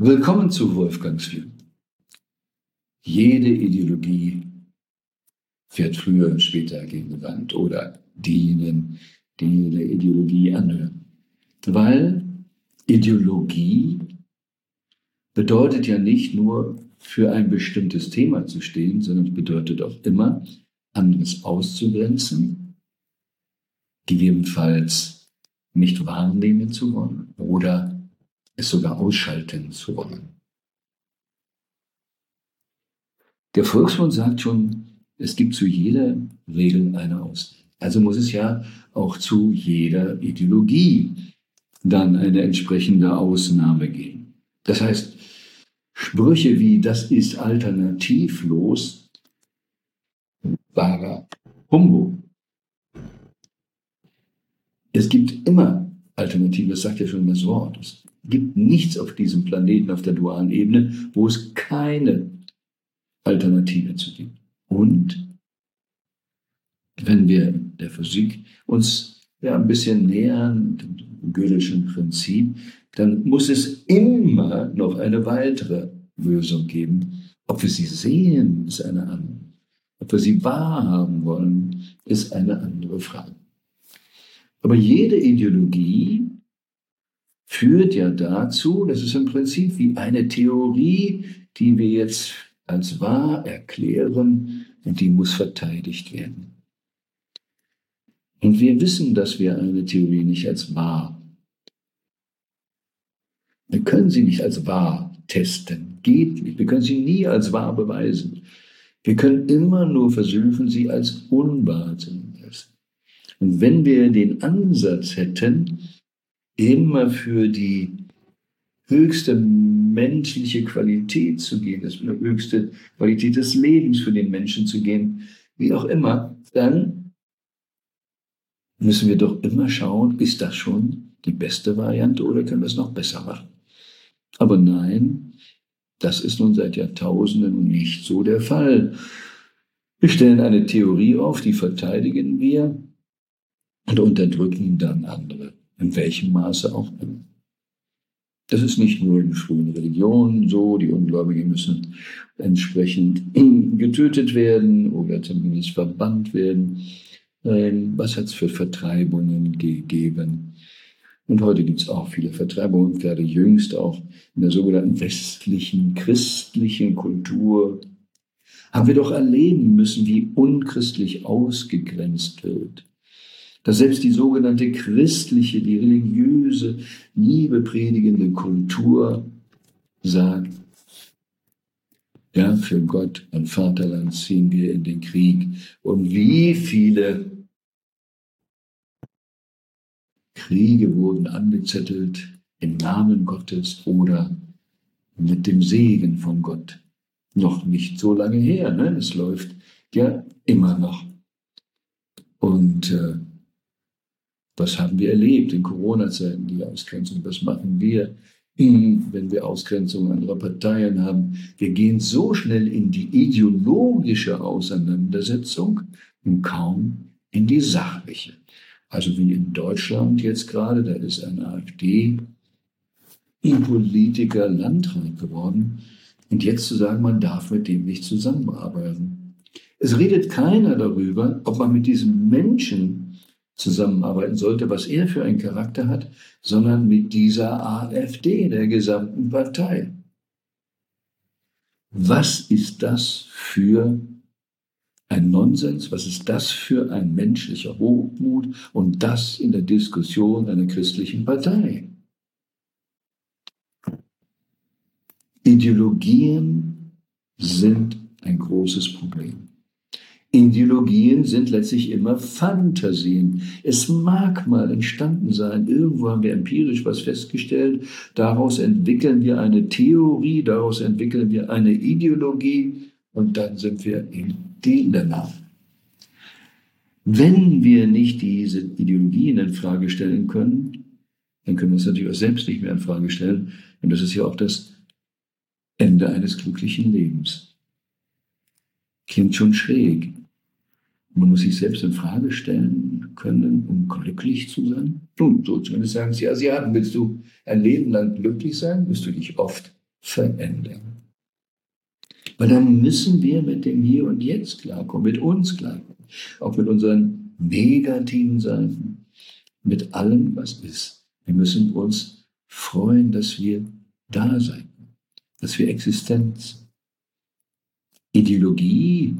Willkommen zu Wolfgangs View. Jede Ideologie fährt früher und später gegen die Wand oder diejenigen, die der Ideologie anhören. Weil Ideologie bedeutet ja nicht nur für ein bestimmtes Thema zu stehen, sondern es bedeutet auch immer, anderes auszugrenzen, gegebenenfalls nicht wahrnehmen zu wollen oder es sogar ausschalten zu wollen. Der Volksmund sagt schon, es gibt zu jeder Regel eine Ausnahme. Also muss es ja auch zu jeder Ideologie dann eine entsprechende Ausnahme geben. Das heißt, Sprüche wie das ist alternativlos, wahrer Humbug. Es gibt immer Alternativen, das sagt ja schon das Wort. Es gibt nichts auf diesem Planeten, auf der dualen Ebene, wo es keine Alternative zu gibt. Und wenn wir der Physik uns ja ein bisschen nähern, dem Gödelschen Prinzip, dann muss es immer noch eine weitere Lösung geben. Ob wir sie sehen, ist eine andere. Ob wir sie wahrhaben wollen, ist eine andere Frage. Aber jede Ideologie führt ja dazu, das ist im Prinzip wie eine Theorie, die wir jetzt als wahr erklären und die muss verteidigt werden. Und wir wissen, dass wir eine Theorie nicht als wahr. Wir können sie nicht als wahr testen. Geht nicht. Wir können sie nie als wahr beweisen. Wir können immer nur versuchen, sie als unwahr zu. Und wenn wir den Ansatz hätten, immer für die höchste menschliche Qualität zu gehen, das höchste Qualität des Lebens für den Menschen zu gehen, wie auch immer, dann müssen wir doch immer schauen, ist das schon die beste Variante oder können wir es noch besser machen? Aber nein, das ist nun seit Jahrtausenden nicht so der Fall. Wir stellen eine Theorie auf, die verteidigen wir und unterdrücken dann andere, in welchem Maße auch immer. Das ist nicht nur in frühen Religionen so, die Ungläubigen müssen entsprechend getötet werden oder zumindest verbannt werden. Ähm, was hat es für Vertreibungen gegeben? Und heute gibt es auch viele Vertreibungen, gerade jüngst auch in der sogenannten westlichen christlichen Kultur. Haben wir doch erleben müssen, wie unchristlich ausgegrenzt wird. Dass selbst die sogenannte christliche, die religiöse, Liebe predigende Kultur sagt, ja, für Gott und Vaterland ziehen wir in den Krieg. Und wie viele Kriege wurden angezettelt im Namen Gottes oder mit dem Segen von Gott. Noch nicht so lange her, ne? es läuft ja immer noch. Und äh, was haben wir erlebt in Corona-Zeiten, die Ausgrenzung? Was machen wir, wenn wir Ausgrenzung anderer Parteien haben? Wir gehen so schnell in die ideologische Auseinandersetzung und kaum in die sachliche. Also wie in Deutschland jetzt gerade, da ist ein AfD-Politiker Landrat geworden. Und jetzt zu sagen, man darf mit dem nicht zusammenarbeiten. Es redet keiner darüber, ob man mit diesem Menschen zusammenarbeiten sollte, was er für einen Charakter hat, sondern mit dieser AfD, der gesamten Partei. Was ist das für ein Nonsens, was ist das für ein menschlicher Hochmut und das in der Diskussion einer christlichen Partei? Ideologien sind ein großes Problem. Ideologien sind letztlich immer Fantasien. Es mag mal entstanden sein, irgendwo haben wir empirisch was festgestellt, daraus entwickeln wir eine Theorie, daraus entwickeln wir eine Ideologie und dann sind wir in Dilemma. Wenn wir nicht diese Ideologien in Frage stellen können, dann können wir uns natürlich auch selbst nicht mehr in Frage stellen. Und das ist ja auch das Ende eines glücklichen Lebens. Klingt schon schräg. Man muss sich selbst in Frage stellen können, um glücklich zu sein. Nun, so zumindest sagen sie Asiaten. Willst du ein Leben lang glücklich sein? Wirst du dich oft verändern. Weil dann müssen wir mit dem Hier und Jetzt klarkommen, mit uns klarkommen, auch mit unseren negativen Seiten, mit allem, was ist. Wir müssen uns freuen, dass wir da sein, dass wir Existenz. Ideologie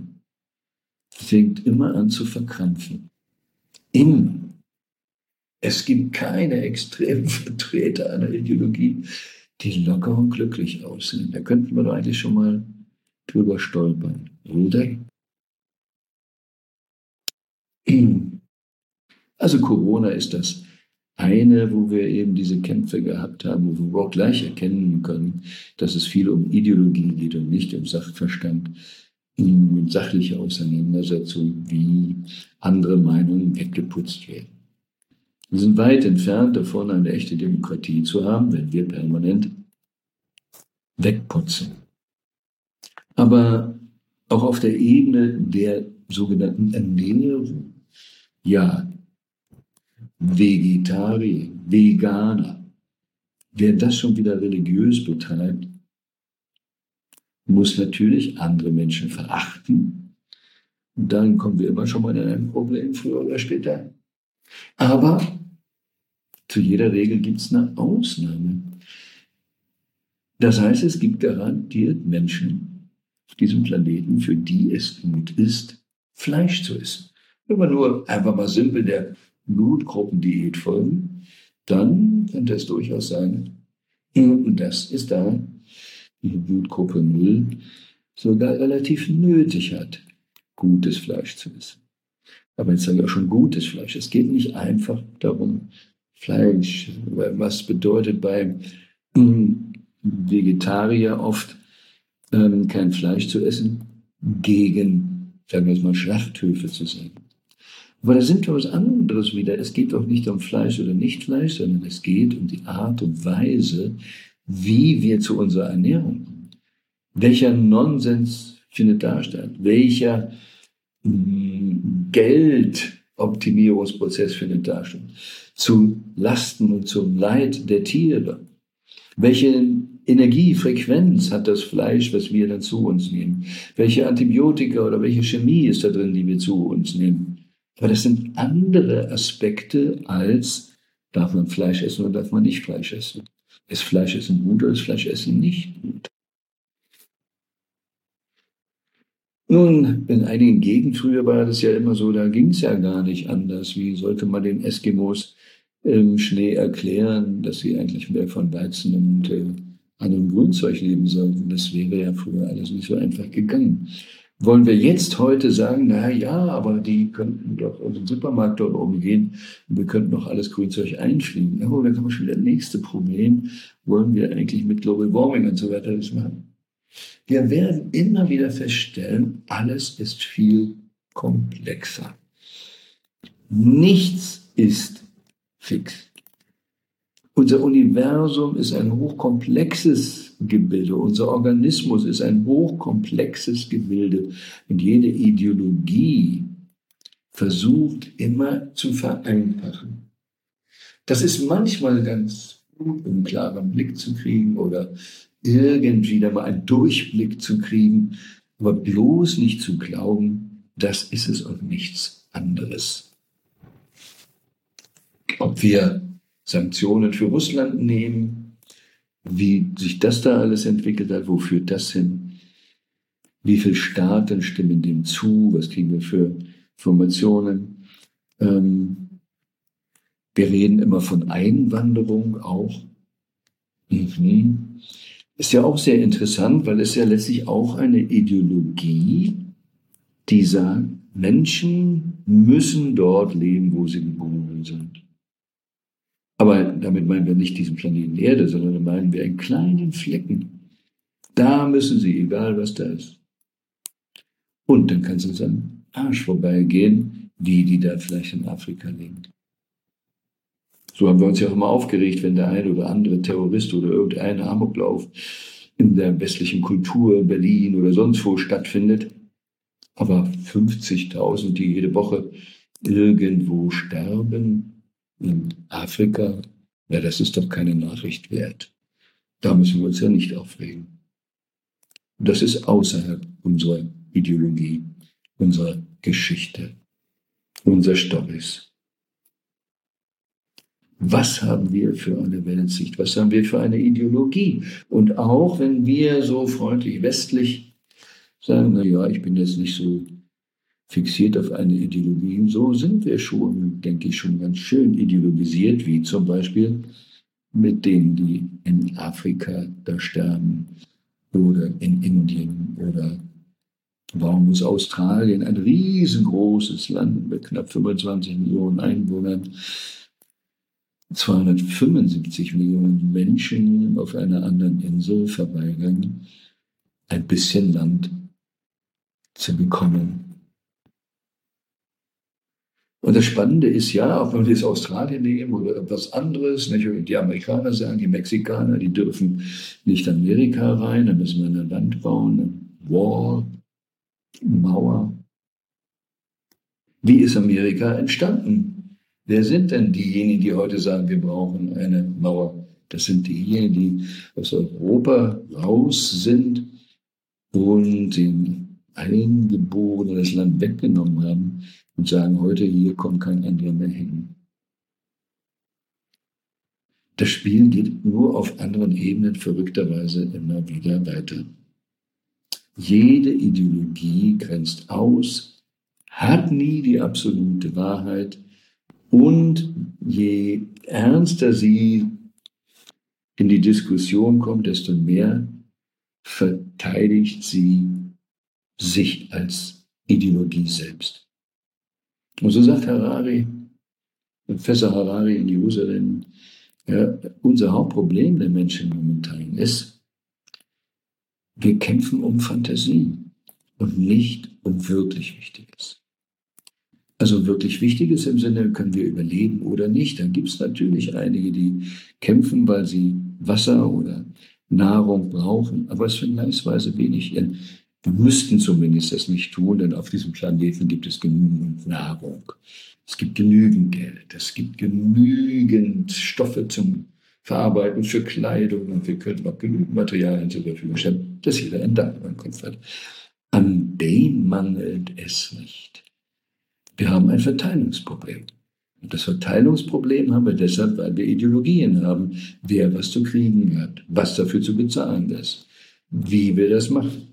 fängt immer an zu verkrampfen. Immer. Es gibt keine extremen Vertreter einer Ideologie, die locker und glücklich aussehen. Da könnten wir doch eigentlich schon mal drüber stolpern, oder? Also Corona ist das eine, wo wir eben diese Kämpfe gehabt haben, wo wir auch gleich erkennen können, dass es viel um Ideologie geht und nicht um Sachverstand, sachliche Auseinandersetzung, wie andere Meinungen weggeputzt werden. Wir sind weit entfernt davon, eine echte Demokratie zu haben, wenn wir permanent wegputzen. Aber auch auf der Ebene der sogenannten Ernährung, ja, Vegetarier, Veganer, wer das schon wieder religiös betreibt, muss natürlich andere Menschen verachten. Und dann kommen wir immer schon mal in ein Problem, früher oder später. Aber zu jeder Regel gibt es eine Ausnahme. Das heißt, es gibt garantiert Menschen auf diesem Planeten, für die es gut ist, Fleisch zu essen. Wenn wir nur einfach mal simpel der Blutgruppendiät folgen, dann könnte es durchaus sein, dass es da die Blutgruppe 0 sogar relativ nötig hat, gutes Fleisch zu essen. Aber jetzt sage ich auch schon gutes Fleisch. Es geht nicht einfach darum, Fleisch, was bedeutet bei Vegetarier oft ähm, kein Fleisch zu essen, gegen, sagen wir es mal, Schlachthöfe zu sein. Aber da sind wir was anderes wieder. Es geht doch nicht um Fleisch oder nicht Fleisch, sondern es geht um die Art und Weise, wie wir zu unserer Ernährung kommen. Welcher Nonsens findet da statt? Welcher mm, Geldoptimierungsprozess findet da statt? Zu Lasten und zum Leid der Tiere. Welche Energiefrequenz hat das Fleisch, was wir dann zu uns nehmen? Welche Antibiotika oder welche Chemie ist da drin, die wir zu uns nehmen? Aber das sind andere Aspekte als, darf man Fleisch essen oder darf man nicht Fleisch essen? Ist Fleisch essen gut oder ist Fleisch essen nicht gut? Nun, in einigen Gegenden früher war das ja immer so, da ging es ja gar nicht anders. Wie sollte man den Eskimos im Schnee erklären, dass sie eigentlich mehr von Weizen und äh, anderem Grünzeug leben sollten? Das wäre ja früher alles nicht so einfach gegangen. Wollen wir jetzt heute sagen, na ja, aber die könnten doch aus dem Supermarkt dort oben gehen und wir könnten doch alles Grünzeug einfliegen. Ja, dann kommen wir schon wieder das nächste Problem. Wollen wir eigentlich mit Global Warming und so weiter das machen? Wir werden immer wieder feststellen, alles ist viel komplexer. Nichts ist fix. Unser Universum ist ein hochkomplexes Gebilde. Unser Organismus ist ein hochkomplexes Gebilde. Und jede Ideologie versucht immer zu vereinfachen. Das ist manchmal ganz gut, einen klaren Blick zu kriegen oder irgendwie da mal einen Durchblick zu kriegen, aber bloß nicht zu glauben, das ist es und nichts anderes. Ob wir Sanktionen für Russland nehmen, wie sich das da alles entwickelt hat, wo führt das hin? Wie viele Staaten stimmen dem zu? Was kriegen wir für Informationen? Ähm, wir reden immer von Einwanderung auch. Mhm. Ist ja auch sehr interessant, weil es ja letztlich auch eine Ideologie, die sagt, Menschen müssen dort leben, wo sie geboren. Aber damit meinen wir nicht diesen Planeten Erde, sondern meinen wir einen kleinen Flecken. Da müssen sie, egal was da ist. Und dann kann es uns am Arsch vorbeigehen, wie die da vielleicht in Afrika liegen. So haben wir uns ja auch immer aufgeregt, wenn der eine oder andere Terrorist oder irgendein Amoklauf in der westlichen Kultur, Berlin oder sonst wo stattfindet. Aber 50.000, die jede Woche irgendwo sterben, in Afrika, ja, das ist doch keine Nachricht wert. Da müssen wir uns ja nicht aufregen. Das ist außerhalb unserer Ideologie, unserer Geschichte, unserer Storys. Was haben wir für eine Weltsicht? Was haben wir für eine Ideologie? Und auch wenn wir so freundlich westlich sagen, na ja, ich bin jetzt nicht so fixiert auf eine Ideologie, so sind wir schon, denke ich, schon ganz schön ideologisiert, wie zum Beispiel mit denen, die in Afrika da sterben oder in Indien oder warum muss Australien, ein riesengroßes Land mit knapp 25 Millionen Einwohnern, 275 Millionen Menschen auf einer anderen Insel verweigern, ein bisschen Land zu bekommen. Und das Spannende ist ja, wenn wir jetzt Australien nehmen oder etwas anderes, nicht? die Amerikaner sagen, die Mexikaner, die dürfen nicht Amerika rein, da müssen wir ein Land bauen, eine Wall, eine Mauer. Wie ist Amerika entstanden? Wer sind denn diejenigen, die heute sagen, wir brauchen eine Mauer? Das sind diejenigen, die aus Europa raus sind und den Eingeborenen das Land weggenommen haben und sagen, heute hier kommt kein anderer mehr hin. Das Spiel geht nur auf anderen Ebenen verrückterweise immer wieder weiter. Jede Ideologie grenzt aus, hat nie die absolute Wahrheit und je ernster sie in die Diskussion kommt, desto mehr verteidigt sie sich als Ideologie selbst. Und so sagt Harari, Professor Harari in Jerusalem, ja, unser Hauptproblem der Menschen momentan ist, wir kämpfen um Fantasie und nicht um wirklich Wichtiges. Also wirklich Wichtiges im Sinne, können wir überleben oder nicht. Dann gibt es natürlich einige, die kämpfen, weil sie Wasser oder Nahrung brauchen, aber es vergleichsweise wenig. Wir müssten zumindest das nicht tun, denn auf diesem Planeten gibt es genügend Nahrung. Es gibt genügend Geld. Es gibt genügend Stoffe zum Verarbeiten für Kleidung und wir könnten auch genügend Materialien zur Verfügung stellen, dass jeder ein Dach über dem Kopf hat. An dem mangelt es nicht. Wir haben ein Verteilungsproblem. Und das Verteilungsproblem haben wir deshalb, weil wir Ideologien haben, wer was zu kriegen hat, was dafür zu bezahlen ist, wie wir das machen.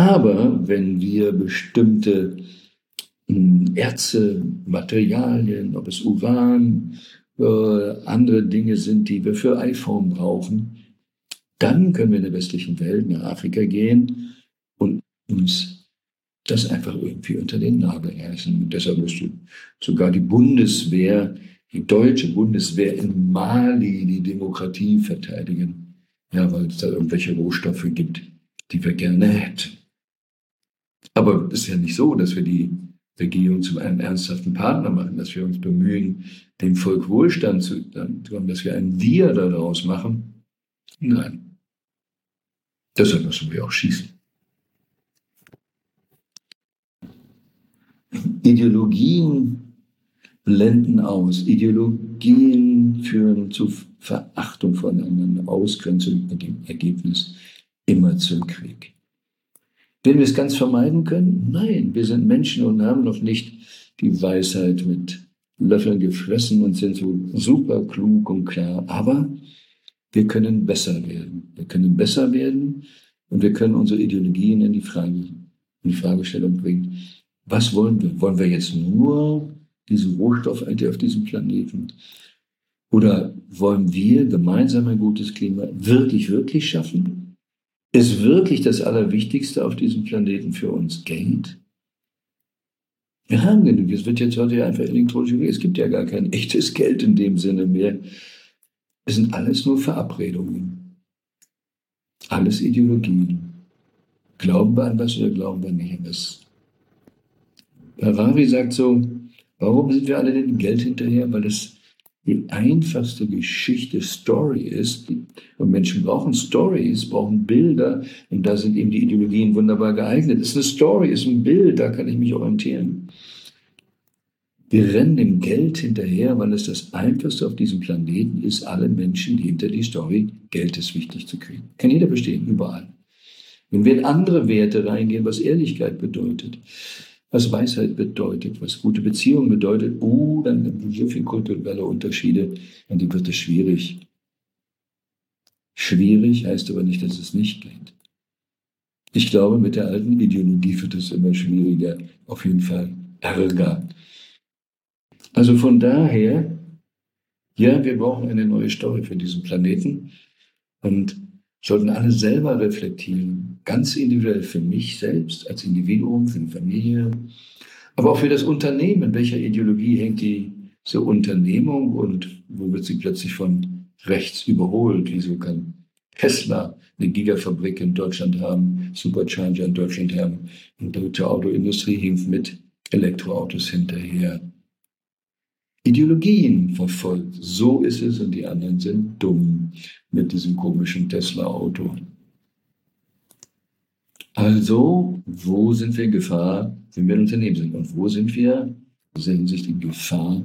Aber wenn wir bestimmte hm, Erze, Materialien, ob es Uran, äh, andere Dinge sind, die wir für iPhone brauchen, dann können wir in der westlichen Welt nach Afrika gehen und uns das einfach irgendwie unter den Nagel reißen. Und deshalb musste sogar die Bundeswehr, die deutsche Bundeswehr in Mali die Demokratie verteidigen. Ja, weil es da irgendwelche Rohstoffe gibt, die wir gerne hätten. Aber es ist ja nicht so, dass wir die Regierung zu einem ernsthaften Partner machen, dass wir uns bemühen, dem Volk Wohlstand zu geben, dass wir ein Wir daraus machen. Nein. Deshalb müssen wir auch schießen. Ideologien blenden aus. Ideologien führen zu Verachtung voneinander, Ausgrenzung und im Ergebnis immer zum Krieg. Werden wir es ganz vermeiden können? Nein, wir sind Menschen und haben noch nicht die Weisheit mit Löffeln gefressen und sind so super klug und klar. Aber wir können besser werden. Wir können besser werden und wir können unsere Ideologien in die, Frage, in die Fragestellung bringen. Was wollen wir? Wollen wir jetzt nur diese Rohstoffalte auf diesem Planeten? Oder wollen wir gemeinsam ein gutes Klima wirklich, wirklich schaffen? Ist wirklich das Allerwichtigste auf diesem Planeten für uns Geld? Wir haben genug. Es wird jetzt heute einfach elektronisch. Es gibt ja gar kein echtes Geld in dem Sinne mehr. Es sind alles nur Verabredungen. Alles Ideologien. Glauben wir an was oder glauben wir nicht an was? Harari sagt so, warum sind wir alle dem Geld hinterher? Weil es die einfachste Geschichte Story ist. Und Menschen brauchen Stories, brauchen Bilder. Und da sind eben die Ideologien wunderbar geeignet. Es ist eine Story, ist ein Bild, da kann ich mich orientieren. Wir rennen dem Geld hinterher, weil es das Einfachste auf diesem Planeten ist, alle Menschen hinter die Story, Geld ist wichtig zu kriegen. Kann jeder verstehen, überall. Wenn wir in andere Werte reingehen, was Ehrlichkeit bedeutet, was Weisheit bedeutet, was gute Beziehung bedeutet, oh, dann gibt es so viele kulturelle Unterschiede und dann wird es schwierig. Schwierig heißt aber nicht, dass es nicht geht. Ich glaube, mit der alten Ideologie wird es immer schwieriger, auf jeden Fall ärger. Also von daher, ja, wir brauchen eine neue Story für diesen Planeten und sollten alle selber reflektieren, ganz individuell für mich selbst als Individuum, für die Familie, aber auch für das Unternehmen. Welcher Ideologie hängt diese Unternehmung und wo wird sie plötzlich von rechts überholt? Wieso kann Tesla eine Gigafabrik in Deutschland haben, Supercharger in Deutschland haben und die deutsche Autoindustrie hinkt mit Elektroautos hinterher? Ideologien verfolgt. So ist es und die anderen sind dumm mit diesem komischen Tesla-Auto. Also, wo sind wir in Gefahr, wenn wir ein Unternehmen sind? Und wo sind wir in dieser Hinsicht in Gefahr,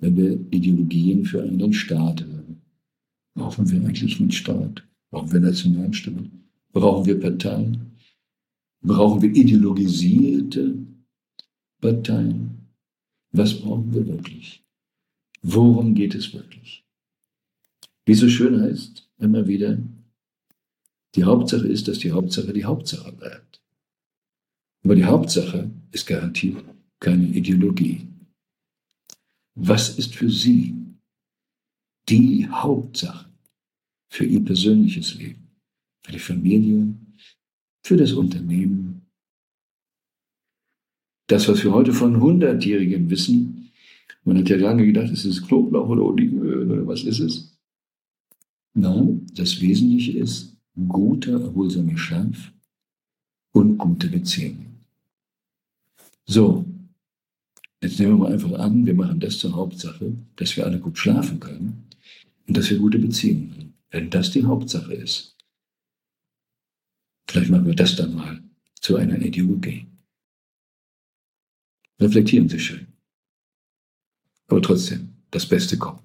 wenn wir Ideologien für einen Staat haben? Brauchen wir eigentlich einen Staat? Brauchen wir Nationalstaat? Brauchen wir Parteien? Brauchen wir ideologisierte Parteien? Was brauchen wir wirklich? Worum geht es wirklich? Wie so schön heißt, immer wieder, die Hauptsache ist, dass die Hauptsache die Hauptsache bleibt. Aber die Hauptsache ist garantiert keine Ideologie. Was ist für Sie die Hauptsache für Ihr persönliches Leben, für die Familie, für das Unternehmen? Das, was wir heute von Hundertjährigen wissen, man hat ja lange gedacht, ist es Knoblauch oder Olivenöl oder was ist es? Nein, das Wesentliche ist guter, erholsamer Schlaf und gute Beziehungen. So, jetzt nehmen wir mal einfach an, wir machen das zur Hauptsache, dass wir alle gut schlafen können und dass wir gute Beziehungen haben. Wenn das die Hauptsache ist, vielleicht machen wir das dann mal zu einer Ideologie. Reflektieren Sie schön aber trotzdem das Beste kommt.